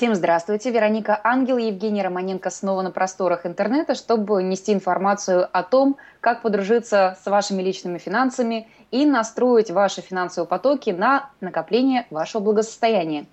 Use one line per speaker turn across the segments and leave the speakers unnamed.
Всем здравствуйте. Вероника Ангел и Евгений Романенко снова на просторах интернета, чтобы нести информацию о том, как подружиться с вашими личными финансами и настроить ваши финансовые потоки на накопление вашего благосостояния.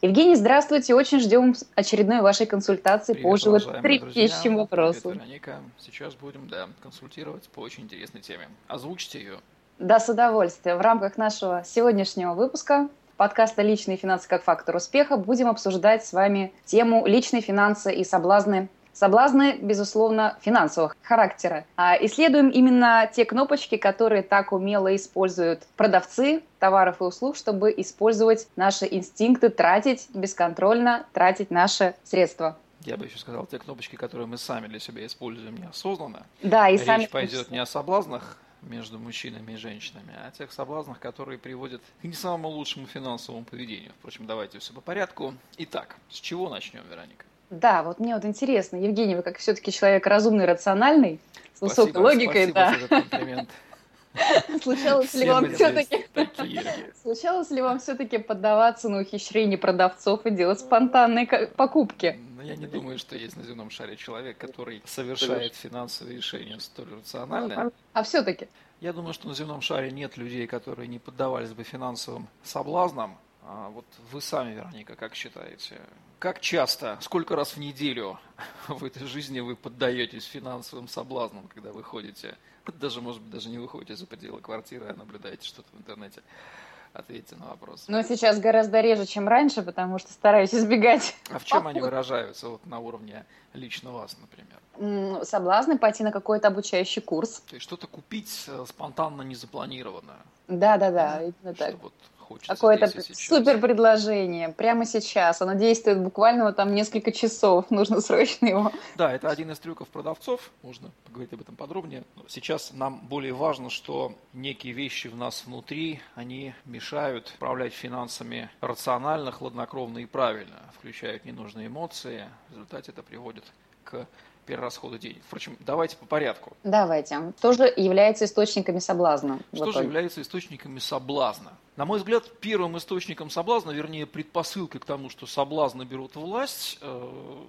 Евгений, здравствуйте. Очень ждем очередной вашей консультации
Привет,
по животрепещущим вопросам.
Привет, Вероника. Сейчас будем да, консультировать по очень интересной теме. Озвучьте ее.
Да, с удовольствием. В рамках нашего сегодняшнего выпуска подкаста «Личные финансы как фактор успеха» будем обсуждать с вами тему личные финансы и соблазны Соблазны, безусловно, финансового характера. А исследуем именно те кнопочки, которые так умело используют продавцы товаров и услуг, чтобы использовать наши инстинкты, тратить бесконтрольно, тратить наши средства.
Я бы еще сказал, те кнопочки, которые мы сами для себя используем неосознанно.
Да, и
Речь
сами...
пойдет не о соблазнах между мужчинами и женщинами, а о тех соблазнах, которые приводят к не самому лучшему финансовому поведению. Впрочем, давайте все по порядку. Итак, с чего начнем, Вероника?
Да, вот мне вот интересно, Евгений, вы как все-таки человек разумный, рациональный, с
Спасибо,
высокой логикой,
спасибо
да.
за комплимент.
Случалось ли вам все-таки случалось ли вам все-таки поддаваться на ухищрение продавцов и делать спонтанные покупки?
Я не думаю, что есть на земном шаре человек, который совершает финансовые решения столь рационально.
А все-таки?
Я думаю, что на земном шаре нет людей, которые не поддавались бы финансовым соблазнам. А вот вы сами, Вероника, как считаете, как часто, сколько раз в неделю в этой жизни вы поддаетесь финансовым соблазнам, когда вы ходите, даже, может быть, даже не выходите за пределы квартиры, а наблюдаете что-то в интернете? Ответьте на вопрос.
Но сейчас гораздо реже, чем раньше, потому что стараюсь избегать
А в чем они выражаются вот на уровне лично вас, например?
соблазны пойти на какой-то обучающий курс.
То есть что-то купить э, спонтанно, незапланированно.
Да-да-да, именно
Что
так.
вот
Какое-то супер предложение прямо сейчас. Оно действует буквально вот там несколько часов. Нужно срочно его.
Да, это один из трюков продавцов, можно поговорить об этом подробнее. Но Сейчас нам более важно, что некие вещи в нас внутри, они мешают управлять финансами рационально, хладнокровно и правильно, включают ненужные эмоции. В результате это приводит к перерасходу денег. Впрочем, давайте по порядку.
Давайте. Тоже является источниками соблазна.
Что же является источниками соблазна? На мой взгляд, первым источником соблазна, вернее, предпосылкой к тому, что соблазны берут власть, э,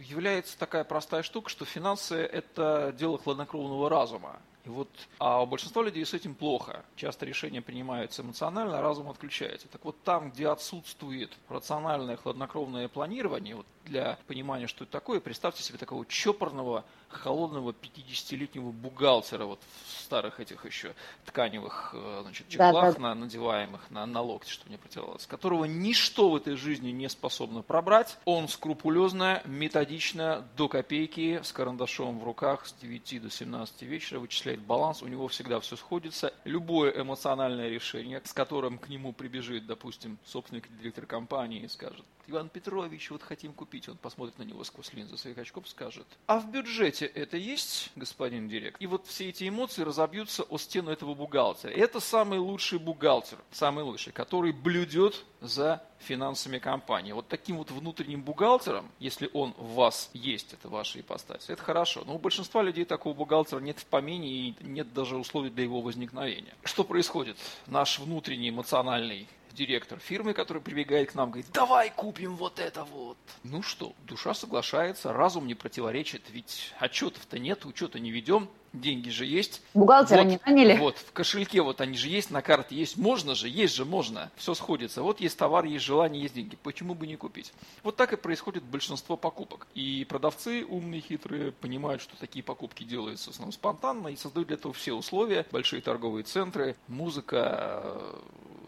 является такая простая штука, что финансы – это дело хладнокровного разума. И вот, а у большинства людей с этим плохо. Часто решения принимаются эмоционально, а разум отключается. Так вот там, где отсутствует рациональное хладнокровное планирование, вот для понимания, что это такое, представьте себе такого чопорного, холодного 50-летнего бухгалтера вот в старых этих еще тканевых э, значит,
Да,
чехлах,
да.
на, надеваемых на, на локти, чтобы не противовалось, которого ничто в этой жизни не способно пробрать. Он скрупулезно, методично, до копейки, с карандашом в руках с 9 до 17 вечера вычисляет баланс, у него всегда все сходится. Любое эмоциональное решение, с которым к нему прибежит, допустим, собственник директор компании и скажет, Иван Петрович, вот хотим купить. Он посмотрит на него сквозь линзы своих очков, скажет, а в бюджете это есть, господин директор? И вот все эти эмоции разобьются о стену этого бухгалтера. Это самый лучший бухгалтер, самый лучший, который блюдет за финансами компании. Вот таким вот внутренним бухгалтером, если он в вас есть, это ваша ипостась, это хорошо. Но у большинства людей такого бухгалтера нет в помине и нет даже условий для его возникновения. Что происходит? Наш внутренний эмоциональный директор фирмы, который прибегает к нам, говорит, давай купим вот это вот. Ну что, душа соглашается, разум не противоречит, ведь отчетов-то нет, учета не ведем, деньги же есть.
Бухгалтера
Вот,
не наняли?
Вот, в кошельке вот они же есть, на карте есть, можно же, есть же, можно. Все сходится. Вот есть товар, есть желание, есть деньги. Почему бы не купить? Вот так и происходит большинство покупок. И продавцы умные, хитрые, понимают, что такие покупки делаются в основном спонтанно и создают для этого все условия. Большие торговые центры, музыка,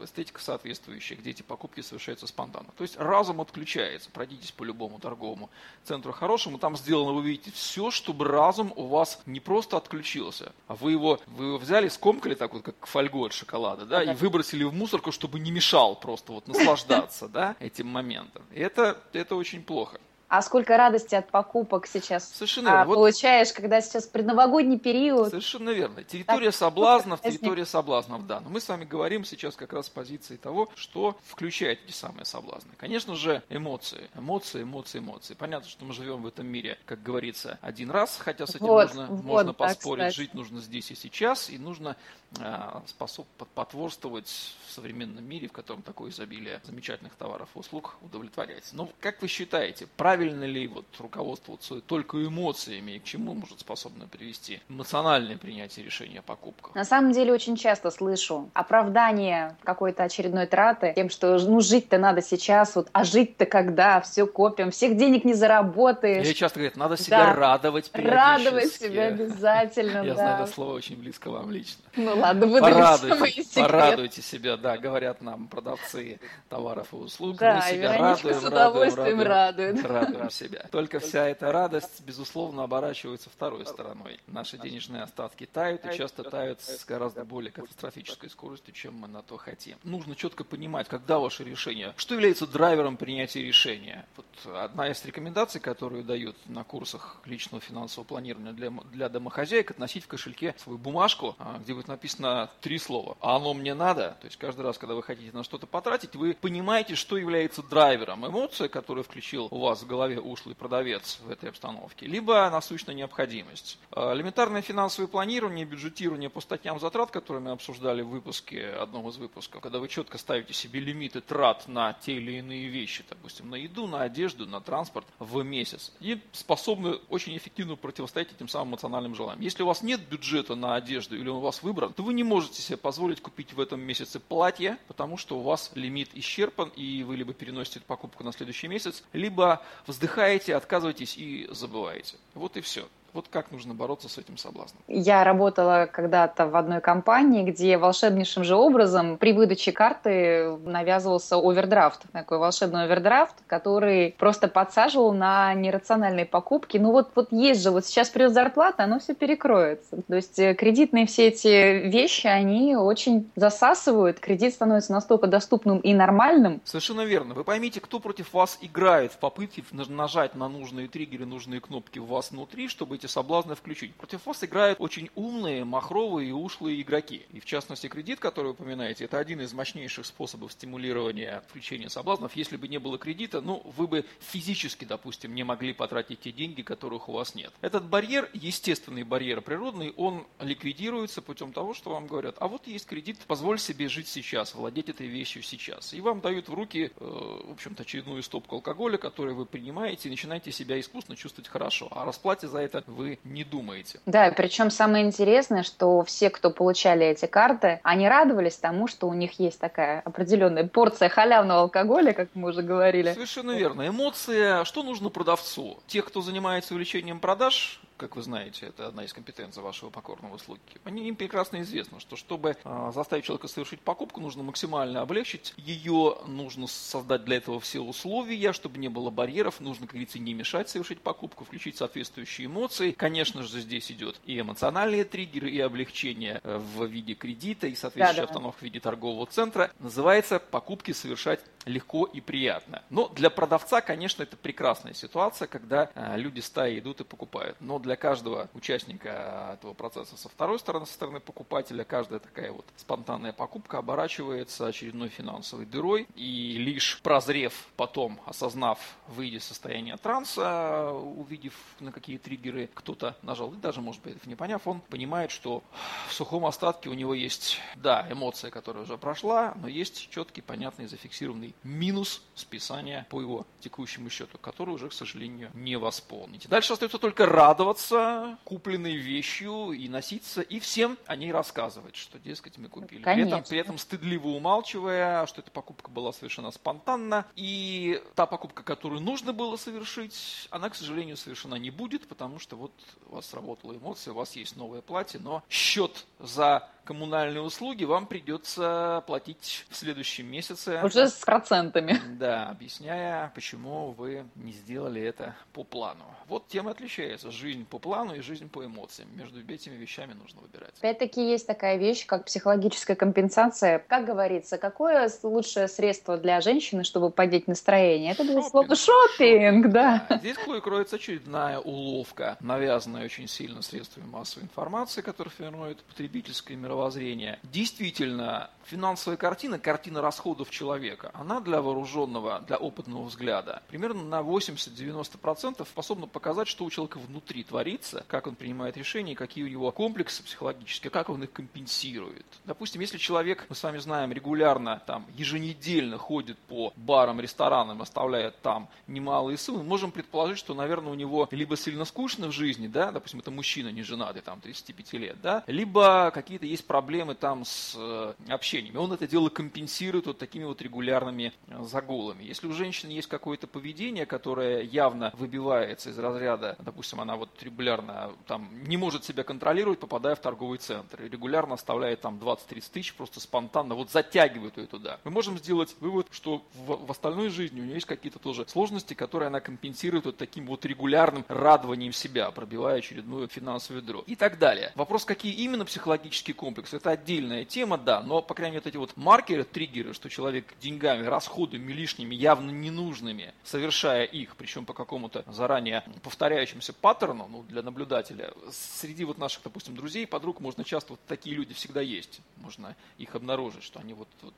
эстетика соответствующая, где эти покупки совершаются спонтанно. То есть разум отключается. Пройдитесь по любому торговому центру хорошему, там сделано, вы видите все, чтобы разум у вас не просто отключился, а вы его, вы его взяли, скомкали так вот, как фольгу от шоколада, да, и выбросили в мусорку, чтобы не мешал просто вот наслаждаться, да, этим моментом. И это, это очень плохо.
А сколько радости от покупок сейчас
Совершенно
а, вот... получаешь, когда сейчас предновогодний период.
Совершенно верно. Территория так, соблазнов, территория соблазнов, да. Но мы с вами говорим сейчас как раз с позиции того, что включает эти самые соблазны. Конечно же, эмоции. Эмоции, эмоции, эмоции. Понятно, что мы живем в этом мире, как говорится, один раз, хотя с этим вот, можно, вот, можно поспорить. Так, Жить нужно здесь и сейчас, и нужно а, способ потворствовать в современном мире, в котором такое изобилие замечательных товаров и услуг удовлетворяется. Но как вы считаете, правильно ли вот руководствоваться только эмоциями и к чему может способно привести эмоциональное принятие решения о покупках?
На самом деле очень часто слышу оправдание какой-то очередной траты тем, что ну жить-то надо сейчас, вот, а жить-то когда, все копим, всех денег не заработаешь.
Или часто говорят, надо себя да. радовать
Радовать себя обязательно,
Я знаю это слово очень близко вам лично.
Ну ладно, выдали
порадуйте, порадуйте себя, да, говорят нам продавцы товаров и услуг.
Да, Мы себя радуем,
с удовольствием
радуем, радуем.
Радуем себя. Только вся эта радость, безусловно, оборачивается второй стороной. Наши денежные остатки тают и часто тают с гораздо более катастрофической скоростью, чем мы на то хотим. Нужно четко понимать, когда ваше решение, что является драйвером принятия решения. Вот одна из рекомендаций, которую дают на курсах личного финансового планирования для, для домохозяек, относить в кошельке свою бумажку, а, где будет написано написано три слова. А оно мне надо. То есть каждый раз, когда вы хотите на что-то потратить, вы понимаете, что является драйвером. Эмоция, которую включил у вас в голове ушлый продавец в этой обстановке, либо насущная необходимость. А, элементарное финансовое планирование, бюджетирование по статьям затрат, которые мы обсуждали в выпуске, одном из выпусков, когда вы четко ставите себе лимиты трат на те или иные вещи, допустим, на еду, на одежду, на транспорт в месяц, и способны очень эффективно противостоять этим самым эмоциональным желаниям. Если у вас нет бюджета на одежду или он у вас выбран, то вы не можете себе позволить купить в этом месяце платье, потому что у вас лимит исчерпан, и вы либо переносите покупку на следующий месяц, либо вздыхаете, отказываетесь и забываете. Вот и все. Вот как нужно бороться с этим соблазном?
Я работала когда-то в одной компании, где волшебнейшим же образом при выдаче карты навязывался овердрафт. Такой волшебный овердрафт, который просто подсаживал на нерациональные покупки. Ну вот, вот есть же, вот сейчас придет зарплата, оно все перекроется. То есть э, кредитные все эти вещи, они очень засасывают. Кредит становится настолько доступным и нормальным.
Совершенно верно. Вы поймите, кто против вас играет в попытке нажать на нужные триггеры, нужные кнопки у вас внутри, чтобы эти соблазны включить. Против вас играют очень умные, махровые и ушлые игроки. И в частности, кредит, который вы упоминаете, это один из мощнейших способов стимулирования включения соблазнов. Если бы не было кредита, ну, вы бы физически, допустим, не могли потратить те деньги, которых у вас нет. Этот барьер, естественный барьер природный, он ликвидируется путем того, что вам говорят, а вот есть кредит, позволь себе жить сейчас, владеть этой вещью сейчас. И вам дают в руки, э, в общем-то, очередную стопку алкоголя, который вы принимаете, и начинаете себя искусно чувствовать хорошо. А расплате за это вы не думаете.
Да, причем самое интересное, что все, кто получали эти карты, они радовались тому, что у них есть такая определенная порция халявного алкоголя, как мы уже говорили.
Совершенно верно. Эмоция, что нужно продавцу? Тех, кто занимается увеличением продаж, как вы знаете, это одна из компетенций вашего покорного слуги. Они, им прекрасно известно, что чтобы э, заставить человека совершить покупку, нужно максимально облегчить ее, нужно создать для этого все условия, чтобы не было барьеров, нужно, как говорится, не мешать совершить покупку, включить соответствующие эмоции. Конечно же, здесь идет и эмоциональные триггеры, и облегчение э, в виде кредита, и соответствующая да, да. обстановка в виде торгового центра. Называется покупки совершать легко и приятно. Но для продавца, конечно, это прекрасная ситуация, когда э, люди стаи идут и покупают. Но для каждого участника этого процесса со второй стороны, со стороны покупателя, каждая такая вот спонтанная покупка оборачивается очередной финансовой дырой. И лишь прозрев потом, осознав, выйдя из состояния транса, увидев на какие триггеры кто-то нажал, и даже, может быть, не поняв, он понимает, что в сухом остатке у него есть, да, эмоция, которая уже прошла, но есть четкий, понятный, зафиксированный минус списания по его текущему счету, который уже, к сожалению, не восполнить. Дальше остается только радоваться купленной вещью и носиться, и всем о ней рассказывать, что, дескать, мы купили. При этом, при этом стыдливо умалчивая, что эта покупка была совершена спонтанно, и та покупка, которую нужно было совершить, она, к сожалению, совершена не будет, потому что вот у вас сработала эмоция, у вас есть новое платье, но счет за коммунальные услуги вам придется платить в следующем месяце.
Уже с процентами.
Да, объясняя, почему вы не сделали это по плану. Вот тем отличается жизнь по плану и жизнь по эмоциям. Между этими вещами нужно выбирать.
Опять-таки есть такая вещь, как психологическая компенсация. Как говорится, какое лучшее средство для женщины, чтобы поднять настроение? Это, безусловно, шопинг, да.
да. Здесь кроется очередная уловка, навязанная очень сильно средствами массовой информации, которая формирует потребительское мировоззрение. Действительно, финансовая картина, картина расходов человека, она для вооруженного, для опытного взгляда примерно на 80-90% способна показать, что у человека внутри творится, как он принимает решения, какие у него комплексы психологические, как он их компенсирует. Допустим, если человек, мы с вами знаем, регулярно, там, еженедельно ходит по барам, ресторанам, оставляет там немалые суммы, мы можем предположить, что, наверное, у него либо сильно скучно в жизни, да, допустим, это мужчина не женатый, там, 35 лет, да, либо какие-то есть проблемы там с э, общением. И он это дело компенсирует вот такими вот регулярными э, загулами. Если у женщины есть какое-то поведение, которое явно выбивается из разряда, допустим, она вот регулярно там не может себя контролировать, попадая в торговый центр, и регулярно оставляет там 20-30 тысяч, просто спонтанно вот затягивает ее туда. Мы можем сделать вывод, что в, в остальной жизни у нее есть какие-то тоже сложности, которые она компенсирует вот таким вот регулярным радованием себя, пробивая очередную финансовую ведро и так далее. Вопрос, какие именно психологические комплексы, это отдельная тема, да, но, по крайней мере, вот эти вот маркеры, триггеры, что человек деньгами, расходами лишними, явно ненужными, совершая их, причем по какому-то заранее повторяющемуся паттерну, ну, для наблюдателя, среди вот наших, допустим, друзей, подруг, можно часто вот такие люди всегда есть. Можно их обнаружить, что они вот, вот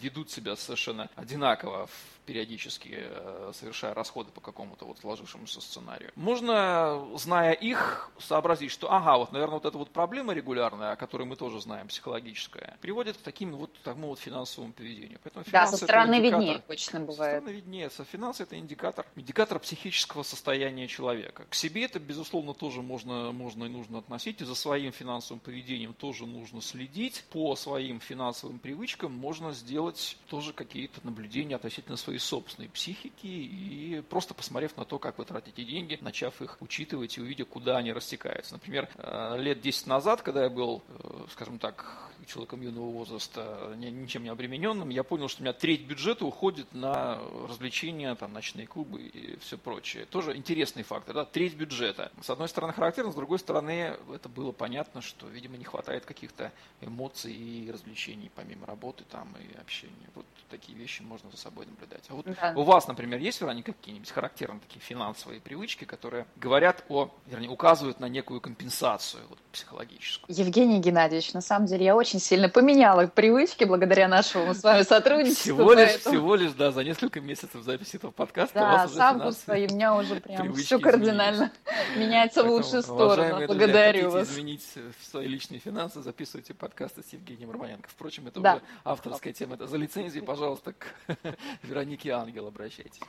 ведут себя совершенно одинаково периодически э, совершая расходы по какому-то вот сложившемуся сценарию. Можно, зная их, сообразить, что, ага, вот, наверное, вот эта вот проблема регулярная, о которой мы тоже знаем, психологическая, приводит к таким вот, такому вот финансовому поведению.
Поэтому да, со стороны виднее обычно бывает. Со
стороны виднее. Финансы это индикатор, индикатор психического состояния человека. К себе это, безусловно, тоже можно, можно и нужно относить, и за своим финансовым поведением тоже нужно следить. По своим финансовым привычкам можно сделать тоже какие-то наблюдения относительно своей собственной психики и просто посмотрев на то, как вы тратите деньги, начав их учитывать и увидя, куда они растекаются. Например, э, лет 10 назад, когда я был, э, скажем так, человеком юного возраста, ничем не обремененным, я понял, что у меня треть бюджета уходит на развлечения, там, ночные клубы и все прочее. Тоже интересный фактор, да, треть бюджета. С одной стороны характерно, с другой стороны это было понятно, что, видимо, не хватает каких-то эмоций и развлечений помимо работы там и общения. Вот такие вещи можно за собой наблюдать. А вот да. у вас, например, есть, Вероника, какие-нибудь характерные такие финансовые привычки, которые говорят о, вернее, указывают на некую компенсацию вот, психологическую?
Евгений Геннадьевич, на самом деле я очень сильно поменяла привычки благодаря нашему с вами сотрудничеству.
Всего лишь, поэтому... всего лишь, да, за несколько месяцев записи этого подкаста
да, уже августа, и у меня уже прям все кардинально меняется в лучшую сторону. Благодарю вас.
изменить свои личные финансы, записывайте подкасты с Евгением Романенко. Впрочем, это уже авторская тема. Это за лицензию, пожалуйста, к Веронике Ангел обращайтесь.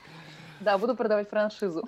Да, буду продавать франшизу.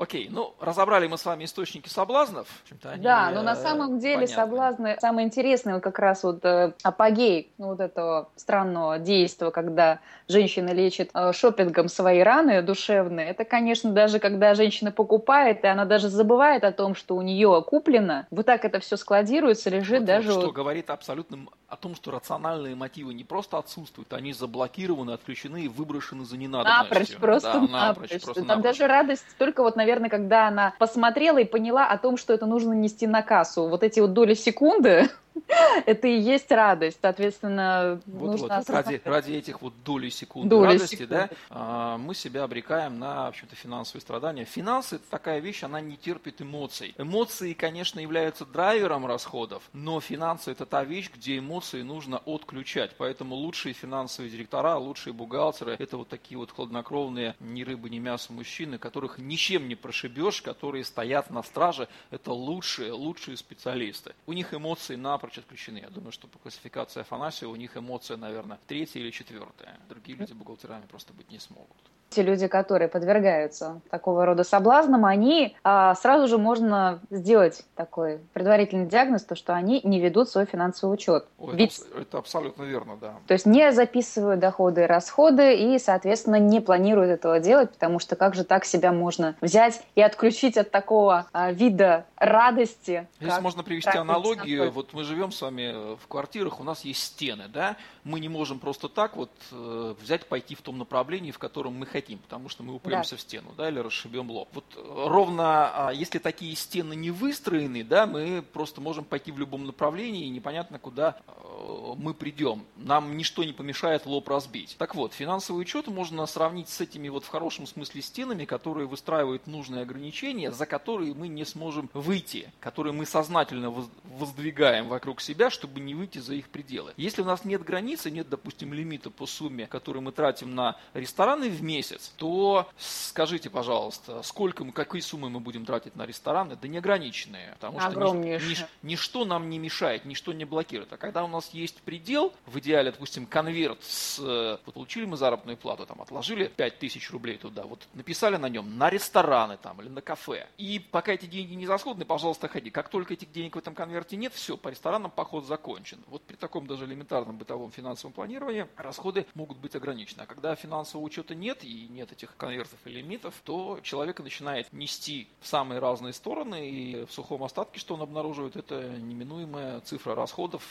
Окей, ну разобрали мы с вами источники соблазнов.
Они, да, но на самом деле понятны. соблазны самое интересное вот как раз вот э, апогей ну, вот этого странного действия, когда женщина лечит э, шопингом свои раны душевные. Это, конечно, даже когда женщина покупает, и она даже забывает о том, что у нее куплено. Вот так это все складируется, лежит
вот,
даже.
Что вот... говорит абсолютно о том, что рациональные мотивы не просто отсутствуют, они заблокированы, отключены и выброшены за ненадобностью.
Напрочь, просто да, напрочь. напрочь. Просто Там напрочь. даже радость только вот, наверное, когда она посмотрела и поняла о том, что это нужно нести на кассу. Вот эти вот доли секунды, это и есть радость. Соответственно,
вот, нужно... Вот, ради, ради этих вот долей секунды доли радости, секунды. да, а, мы себя обрекаем на, в общем-то, финансовые страдания. Финансы – это такая вещь, она не терпит эмоций. Эмоции, конечно, являются драйвером расходов, но финансы – это та вещь, где эмоции нужно отключать. Поэтому лучшие финансовые директора, лучшие бухгалтеры – это вот такие вот хладнокровные, ни рыбы, ни мясо мужчины, которых ничем не прошибешь, которые стоят на страже. Это лучшие, лучшие специалисты. У них эмоции напрочь напрочь отключены. Я думаю, что по классификации Афанасия у них эмоция, наверное, третья или четвертая. Другие люди бухгалтерами просто быть не смогут.
те люди, которые подвергаются такого рода соблазнам, они а, сразу же можно сделать такой предварительный диагноз, то, что они не ведут свой финансовый учет.
Ой, Ведь, это, это абсолютно верно, да.
То есть не записывают доходы и расходы и, соответственно, не планируют этого делать, потому что как же так себя можно взять и отключить от такого а, вида радости.
Здесь можно привести аналогию. Вот мы живем с вами в квартирах, у нас есть стены, да? Мы не можем просто так вот э, взять, пойти в том направлении, в котором мы хотим, потому что мы упремся да. в стену, да, или расшибем лоб. Вот э, ровно, а, если такие стены не выстроены, да, мы просто можем пойти в любом направлении, и непонятно, куда э, мы придем. Нам ничто не помешает лоб разбить. Так вот, финансовый учет можно сравнить с этими вот в хорошем смысле стенами, которые выстраивают нужные ограничения, за которые мы не сможем выйти, которые мы сознательно воздвигаем вокруг себя, чтобы не выйти за их пределы. Если у нас нет границы, нет, допустим, лимита по сумме, который мы тратим на рестораны в месяц, то скажите, пожалуйста, сколько мы, какие суммы мы будем тратить на рестораны? Да неограниченные, потому что нич, ничто нам не мешает, ничто не блокирует. А когда у нас есть предел, в идеале, допустим, конверт с, вот получили мы заработную плату, там, отложили 5000 рублей туда, вот написали на нем на рестораны там или на кафе. И пока эти деньги не расходны, пожалуйста, ходи. Как только этих денег в этом конверте нет, все, по ресторанам поход закончен. Вот при таком даже элементарном бытовом финансовом планировании расходы могут быть ограничены. А когда финансового учета нет и нет этих конвертов и лимитов, то человека начинает нести в самые разные стороны, и в сухом остатке, что он обнаруживает, это неминуемая цифра расходов,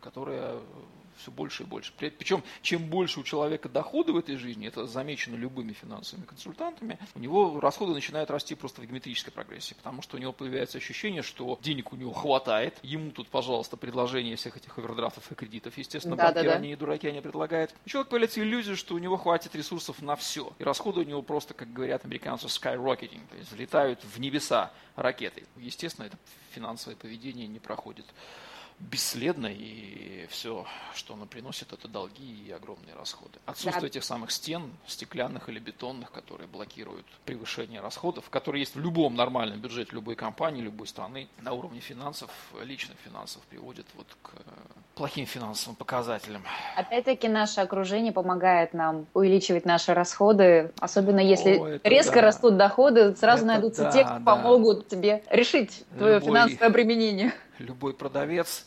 которая все больше и больше. Причем, чем больше у человека доходы в этой жизни, это замечено любыми финансовыми консультантами, у него расходы начинают расти просто в геометрической прогрессии, потому что у него появляется ощущение, что денег у него хватает, ему тут, пожалуйста, предложение всех этих овердрафтов и кредитов, естественно, да, банкиры, да, да. они и дураки, они предлагают. У человека появляется иллюзия, что у него хватит ресурсов на все, и расходы у него просто, как говорят американцы, skyrocketing, то есть взлетают в небеса ракетой. Естественно, это финансовое поведение не проходит бесследно, и все, что она приносит, это долги и огромные расходы. Отсутствие да. этих самых стен, стеклянных или бетонных, которые блокируют превышение расходов, которые есть в любом нормальном бюджете любой компании, любой страны, на уровне финансов, личных финансов, приводит вот к плохим финансовым показателям.
Опять-таки наше окружение помогает нам увеличивать наши расходы, особенно если О, резко да. растут доходы, сразу это найдутся да, те, кто да. помогут тебе решить твое Любой... финансовое обременение
любой продавец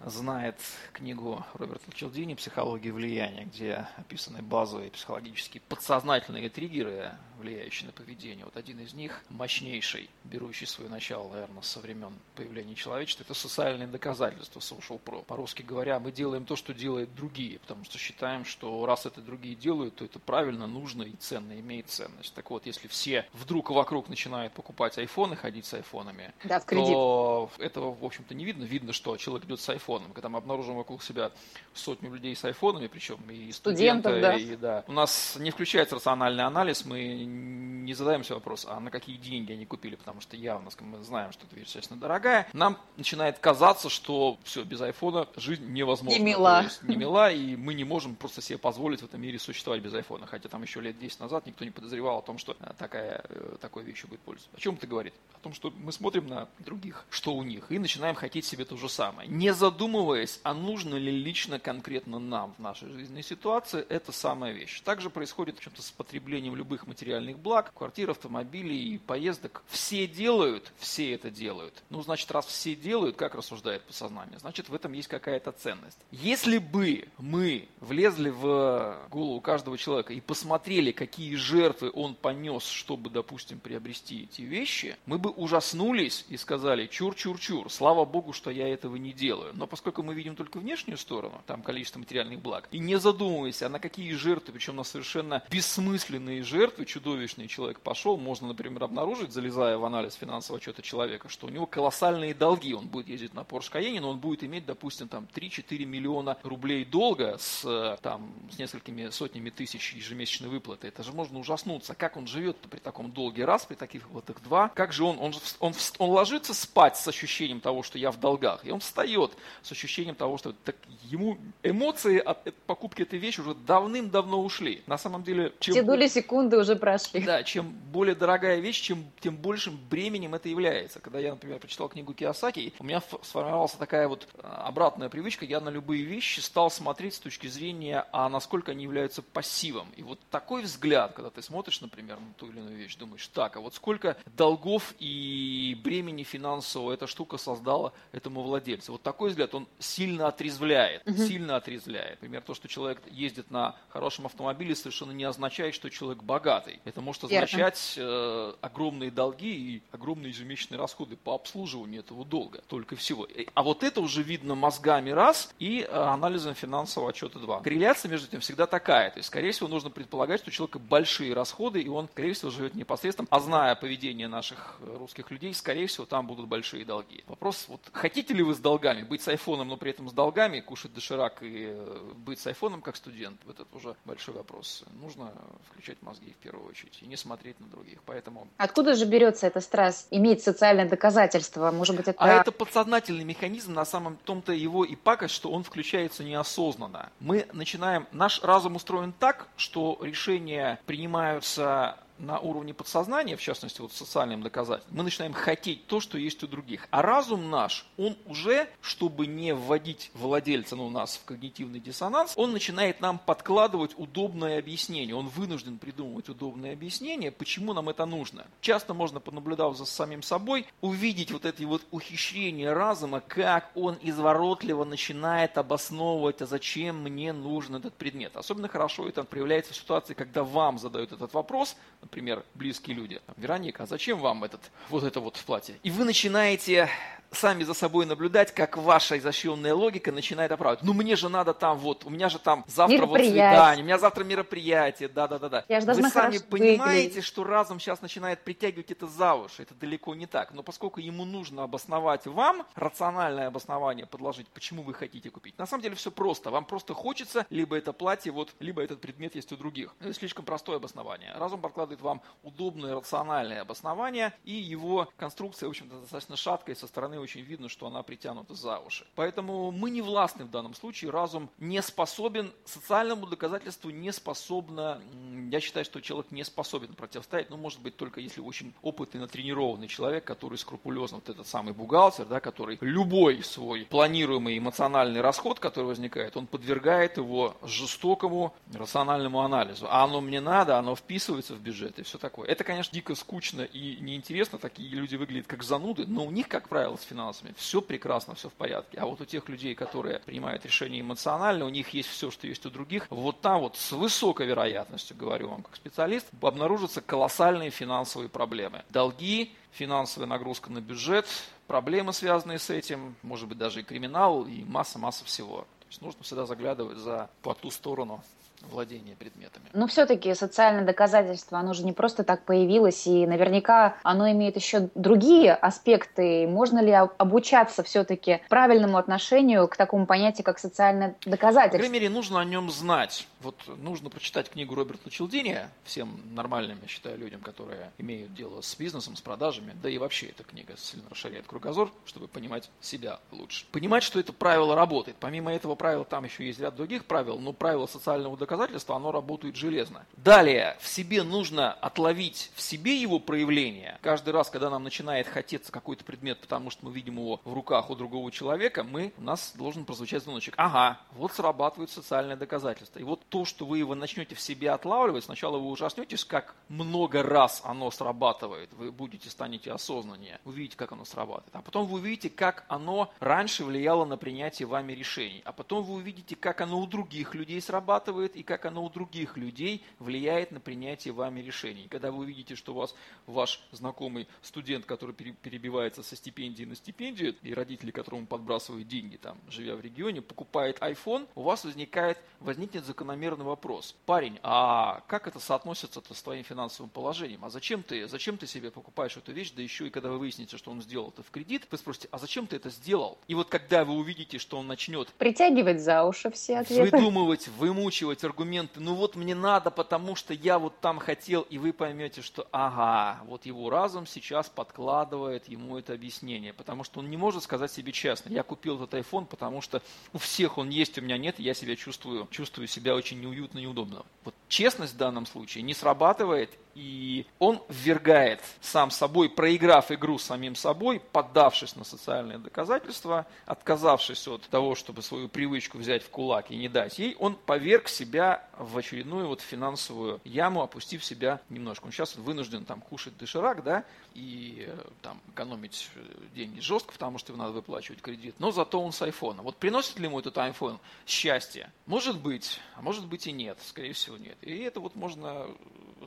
знает книгу Роберта Челдини «Психология влияния», где описаны базовые психологические подсознательные триггеры, влияющие на поведение. Вот один из них, мощнейший, берущий свое начало, наверное, со времен появления человечества, это социальные доказательства social pro. По-русски говоря, мы делаем то, что делают другие, потому что считаем, что раз это другие делают, то это правильно, нужно и ценно, имеет ценность. Так вот, если все вдруг вокруг начинают покупать айфоны, ходить с айфонами,
да, в кредит.
то этого, в общем-то, не видно. Видно, что человек идет с айфоном. Когда мы обнаружим вокруг себя сотню людей с айфонами, причем и студенты, да. и да. У нас не включается рациональный анализ, мы не задаемся вопрос, а на какие деньги они купили, потому что явно мы знаем, что эта вещь, естественно, дорогая. Нам начинает казаться, что все, без айфона жизнь невозможна.
Не мила.
не мила, и мы не можем просто себе позволить в этом мире существовать без айфона. Хотя там еще лет 10 назад никто не подозревал о том, что э, такая, э, такой вещью будет пользоваться. О чем это говорит? О том, что мы смотрим на других, что у них, и начинаем хотеть себе то же самое. Не задумываясь, а нужно ли лично конкретно нам в нашей жизненной ситуации эта самая вещь. Также происходит в чем-то с потреблением любых материальных благ, квартир, автомобилей и поездок. Все делают, все это делают. Ну, значит, раз все делают, как рассуждает подсознание, значит, в этом есть какая-то ценность. Если бы мы влезли в голову каждого человека и посмотрели, какие жертвы он понес, чтобы, допустим, приобрести эти вещи, мы бы ужаснулись и сказали, чур-чур-чур, слава богу, что я этого не делаю. Но поскольку мы видим только внешнюю сторону, там количество материальных благ, и не задумываясь, а на какие жертвы, причем на совершенно бессмысленные жертвы, чудовищный человек пошел, можно, например, обнаружить, залезая в анализ финансового отчета человека, что у него колоссальные долги. Он будет ездить на Porsche Cayenne, но он будет иметь, допустим, там 3-4 миллиона рублей долга с, там, с несколькими сотнями тысяч ежемесячной выплаты. Это же можно ужаснуться. Как он живет при таком долге раз, при таких выплатах два? Как же он, он, он, он ложится спать с ощущением того, что я в долгах, и он встает с ощущением того, что так, ему эмоции от покупки этой вещи уже давным-давно ушли. На самом деле...
Чем... Те доли секунды уже прошли.
Да, чем более дорогая вещь, чем, тем большим бременем это является. Когда я, например, прочитал книгу Киосаки, у меня сформировалась такая вот а, обратная привычка, я на любые вещи стал смотреть с точки зрения, а насколько они являются пассивом. И вот такой взгляд, когда ты смотришь, например, на ту или иную вещь, думаешь, так, а вот сколько долгов и бремени финансового эта штука создала этому владельцу. Вот такой взгляд, он сильно отрезвляет, угу. сильно отрезвляет. Например, то, что человек ездит на хорошем автомобиле, совершенно не означает, что человек богатый. Это может означать э, огромные долги и огромные ежемесячные расходы по обслуживанию этого долга. Только всего. А вот это уже видно мозгами раз и э, анализом финансового отчета два. Корреляция между тем всегда такая. То есть, скорее всего, нужно предполагать, что у человека большие расходы, и он, скорее всего, живет непосредственно. А зная поведение наших э, русских людей, скорее всего, там будут большие долги. Вопрос, вот хотите ли вы с долгами, быть с айфоном, но при этом с долгами, кушать доширак и э, быть с айфоном как студент, это уже большой вопрос. Нужно включать мозги в первую очередь и не смотреть на других. Поэтому...
Откуда же берется этот страсть иметь социальное доказательство? Может быть, это...
А это подсознательный механизм, на самом том-то его и пакость, что он включается неосознанно. Мы начинаем... Наш разум устроен так, что решения принимаются на уровне подсознания, в частности, вот социальным доказательством, мы начинаем хотеть то, что есть у других. А разум наш, он уже, чтобы не вводить владельца ну, нас в когнитивный диссонанс, он начинает нам подкладывать удобное объяснение. Он вынужден придумывать удобное объяснение, почему нам это нужно. Часто можно, понаблюдав за самим собой, увидеть вот эти вот ухищрения разума, как он изворотливо начинает обосновывать, а зачем мне нужен этот предмет. Особенно хорошо это проявляется в ситуации, когда вам задают этот вопрос, например, близкие люди. Вероника, зачем вам этот, вот это вот платье? И вы начинаете сами за собой наблюдать, как ваша изощренная логика начинает оправдывать. Ну мне же надо там вот, у меня же там завтра вот свидание, у меня завтра мероприятие, да-да-да.
Я же Вы
сами понимаете, выглядеть. что разум сейчас начинает притягивать это за уши, это далеко не так. Но поскольку ему нужно обосновать вам, рациональное обоснование подложить, почему вы хотите купить, на самом деле все просто. Вам просто хочется либо это платье, вот, либо этот предмет есть у других. Это слишком простое обоснование. Разум подкладывает вам удобное рациональное обоснование, и его конструкция, в общем-то, достаточно шаткая со стороны очень видно, что она притянута за уши. Поэтому мы не властны в данном случае, разум не способен, социальному доказательству не способно, я считаю, что человек не способен противостоять, ну, может быть, только если очень опытный, натренированный человек, который скрупулезно, вот этот самый бухгалтер, да, который любой свой планируемый эмоциональный расход, который возникает, он подвергает его жестокому рациональному анализу. А оно мне надо, оно вписывается в бюджет и все такое. Это, конечно, дико скучно и неинтересно, такие люди выглядят как зануды, но у них, как правило, с финансами все прекрасно, все в порядке. А вот у тех людей, которые принимают решения эмоционально, у них есть все, что есть у других, вот там вот с высокой вероятностью, говорю вам как специалист, обнаружатся колоссальные финансовые проблемы. Долги, финансовая нагрузка на бюджет, проблемы, связанные с этим, может быть даже и криминал, и масса-масса всего. То есть нужно всегда заглядывать за по ту сторону владения предметами.
Но все-таки социальное доказательство, оно же не просто так появилось, и наверняка оно имеет еще другие аспекты. Можно ли обучаться все-таки правильному отношению к такому понятию, как социальное доказательство? По
крайней мере, нужно о нем знать. Вот нужно прочитать книгу Роберта Челдини, всем нормальным, я считаю, людям, которые имеют дело с бизнесом, с продажами, да и вообще эта книга сильно расширяет кругозор, чтобы понимать себя лучше. Понимать, что это правило работает. Помимо этого правила там еще есть ряд других правил, но правило социального доказательства оно работает железно. Далее, в себе нужно отловить в себе его проявление. Каждый раз, когда нам начинает хотеться какой-то предмет, потому что мы видим его в руках у другого человека, мы, у нас должен прозвучать звоночек. Ага, вот срабатывает социальное доказательство. И вот то, что вы его начнете в себе отлавливать, сначала вы ужаснетесь, как много раз оно срабатывает. Вы будете, станете осознаннее, увидите, как оно срабатывает. А потом вы увидите, как оно раньше влияло на принятие вами решений. А потом вы увидите, как оно у других людей срабатывает и как оно у других людей влияет на принятие вами решений. Когда вы увидите, что у вас ваш знакомый студент, который перебивается со стипендии на стипендию, и родители которому подбрасывают деньги, там, живя в регионе, покупает iPhone, у вас возникает, возникнет закономерный вопрос. Парень, а как это соотносится с твоим финансовым положением? А зачем ты, зачем ты себе покупаешь эту вещь, да еще и когда вы выясните, что он сделал это в кредит, вы спросите, а зачем ты это сделал? И вот когда вы увидите, что он начнет
притягивать за уши все ответы,
выдумывать, вымучивать аргументы, ну вот мне надо, потому что я вот там хотел, и вы поймете, что ага, вот его разум сейчас подкладывает ему это объяснение, потому что он не может сказать себе честно, я купил этот iPhone, потому что у всех он есть, у меня нет, и я себя чувствую, чувствую себя очень неуютно, неудобно. Вот честность в данном случае не срабатывает, И он ввергает сам собой, проиграв игру самим собой, поддавшись на социальные доказательства, отказавшись от того, чтобы свою привычку взять в кулак и не дать ей, он поверг себя в очередную вот финансовую яму, опустив себя немножко. Он сейчас вынужден там кушать доширак, да, и э, там экономить э, деньги жестко, потому что ему надо выплачивать кредит, но зато он с айфона. Вот приносит ли ему этот iPhone счастье? Может быть, а может быть и нет, скорее всего нет. И это вот можно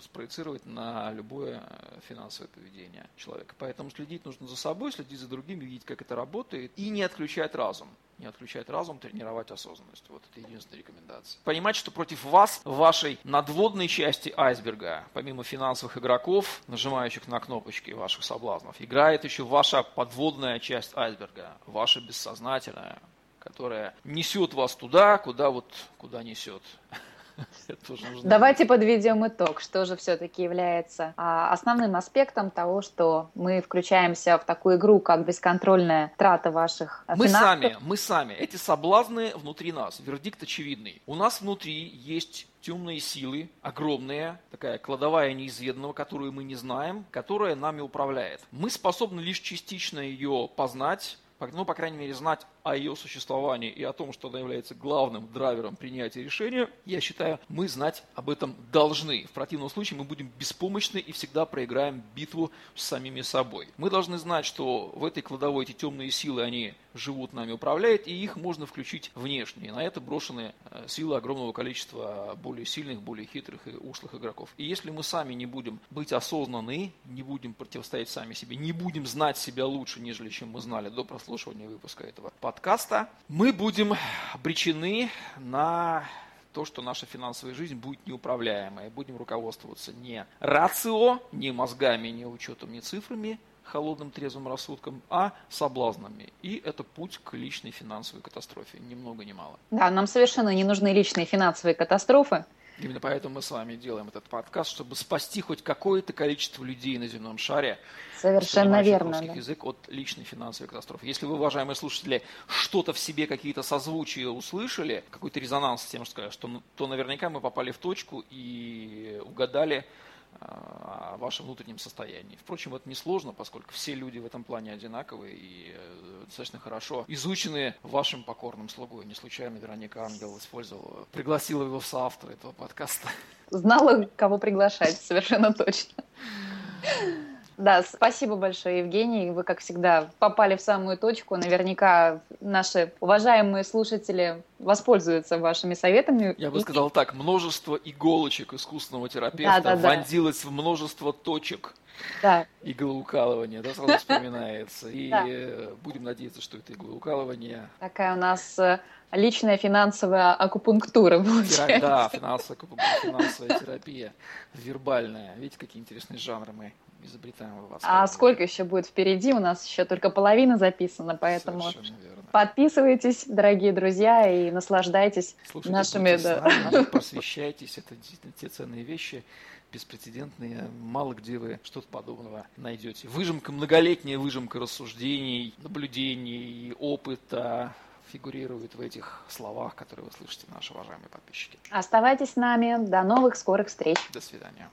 спроецировать на любое э, финансовое поведение человека. Поэтому следить нужно за собой, следить за другими, видеть, как это работает, и не отключать разум не отключать разум, тренировать осознанность. Вот это единственная рекомендация. Понимать, что против вас, вашей надводной части айсберга, помимо финансовых игроков, нажимающих на кнопочки ваших соблазнов, играет еще ваша подводная часть айсберга, ваша бессознательная, которая несет вас туда, куда вот, куда несет.
Давайте подведем итог, что же все-таки является а, основным аспектом того, что мы включаемся в такую игру, как бесконтрольная трата ваших
мы финансов. сами, мы сами, эти соблазны внутри нас, вердикт очевидный. У нас внутри есть темные силы, огромные, такая кладовая неизведанного, которую мы не знаем, которая нами управляет. Мы способны лишь частично ее познать, ну, по крайней мере, знать о ее существовании и о том, что она является главным драйвером принятия решения, я считаю, мы знать об этом должны. В противном случае мы будем беспомощны и всегда проиграем битву с самими собой. Мы должны знать, что в этой кладовой эти темные силы, они живут нами, управляют, и их можно включить внешне. И на это брошены э, силы огромного количества более сильных, более хитрых и ушлых игроков. И если мы сами не будем быть осознанны, не будем противостоять сами себе, не будем знать себя лучше, нежели чем мы знали до прослушивания выпуска этого подкаста, подкаста, мы будем обречены на то, что наша финансовая жизнь будет неуправляемой. Будем руководствоваться не рацио, не мозгами, не учетом, не цифрами, холодным трезвым рассудком, а соблазнами. И это путь к личной финансовой катастрофе, ни много ни мало.
Да, нам совершенно не нужны личные финансовые катастрофы.
Именно поэтому мы с вами делаем этот подкаст, чтобы спасти хоть какое-то количество людей на земном шаре,
Совершенно верно. Да.
язык от личной финансовой катастрофы. Если вы, уважаемые слушатели, что-то в себе, какие-то созвучия услышали, какой-то резонанс с тем, что сказать, что, то наверняка мы попали в точку и угадали о вашем внутреннем состоянии. Впрочем, это несложно, поскольку все люди в этом плане одинаковые и э, достаточно хорошо изучены вашим покорным слугой. Не случайно Вероника Ангел использовала, пригласила его в соавторы этого подкаста.
Знала, кого приглашать, совершенно точно. Да, спасибо большое, Евгений. Вы, как всегда, попали в самую точку. Наверняка наши уважаемые слушатели воспользуются вашими советами.
Я бы сказал так, множество иголочек искусственного терапевта да, да, вонзилось да. в множество точек. Да. Иглоукалывание, да, сразу вспоминается. И да. будем надеяться, что это иглоукалывание.
Такая у нас э, личная финансовая акупунктура будет.
Да, финансовая, финансовая терапия, вербальная. Видите, какие интересные жанры мы изобретаем
вас. А сколько еще будет впереди? У нас еще только половина записана, поэтому подписывайтесь, дорогие друзья, и наслаждайтесь Слушайте, нашими... Да.
Нами, просвещайтесь, это действительно те ценные вещи, беспрецедентные, мало где вы что-то подобного найдете. Выжимка, многолетняя выжимка рассуждений, наблюдений, опыта, фигурирует в этих словах, которые вы слышите, наши уважаемые подписчики.
Оставайтесь с нами. До новых скорых встреч.
До свидания.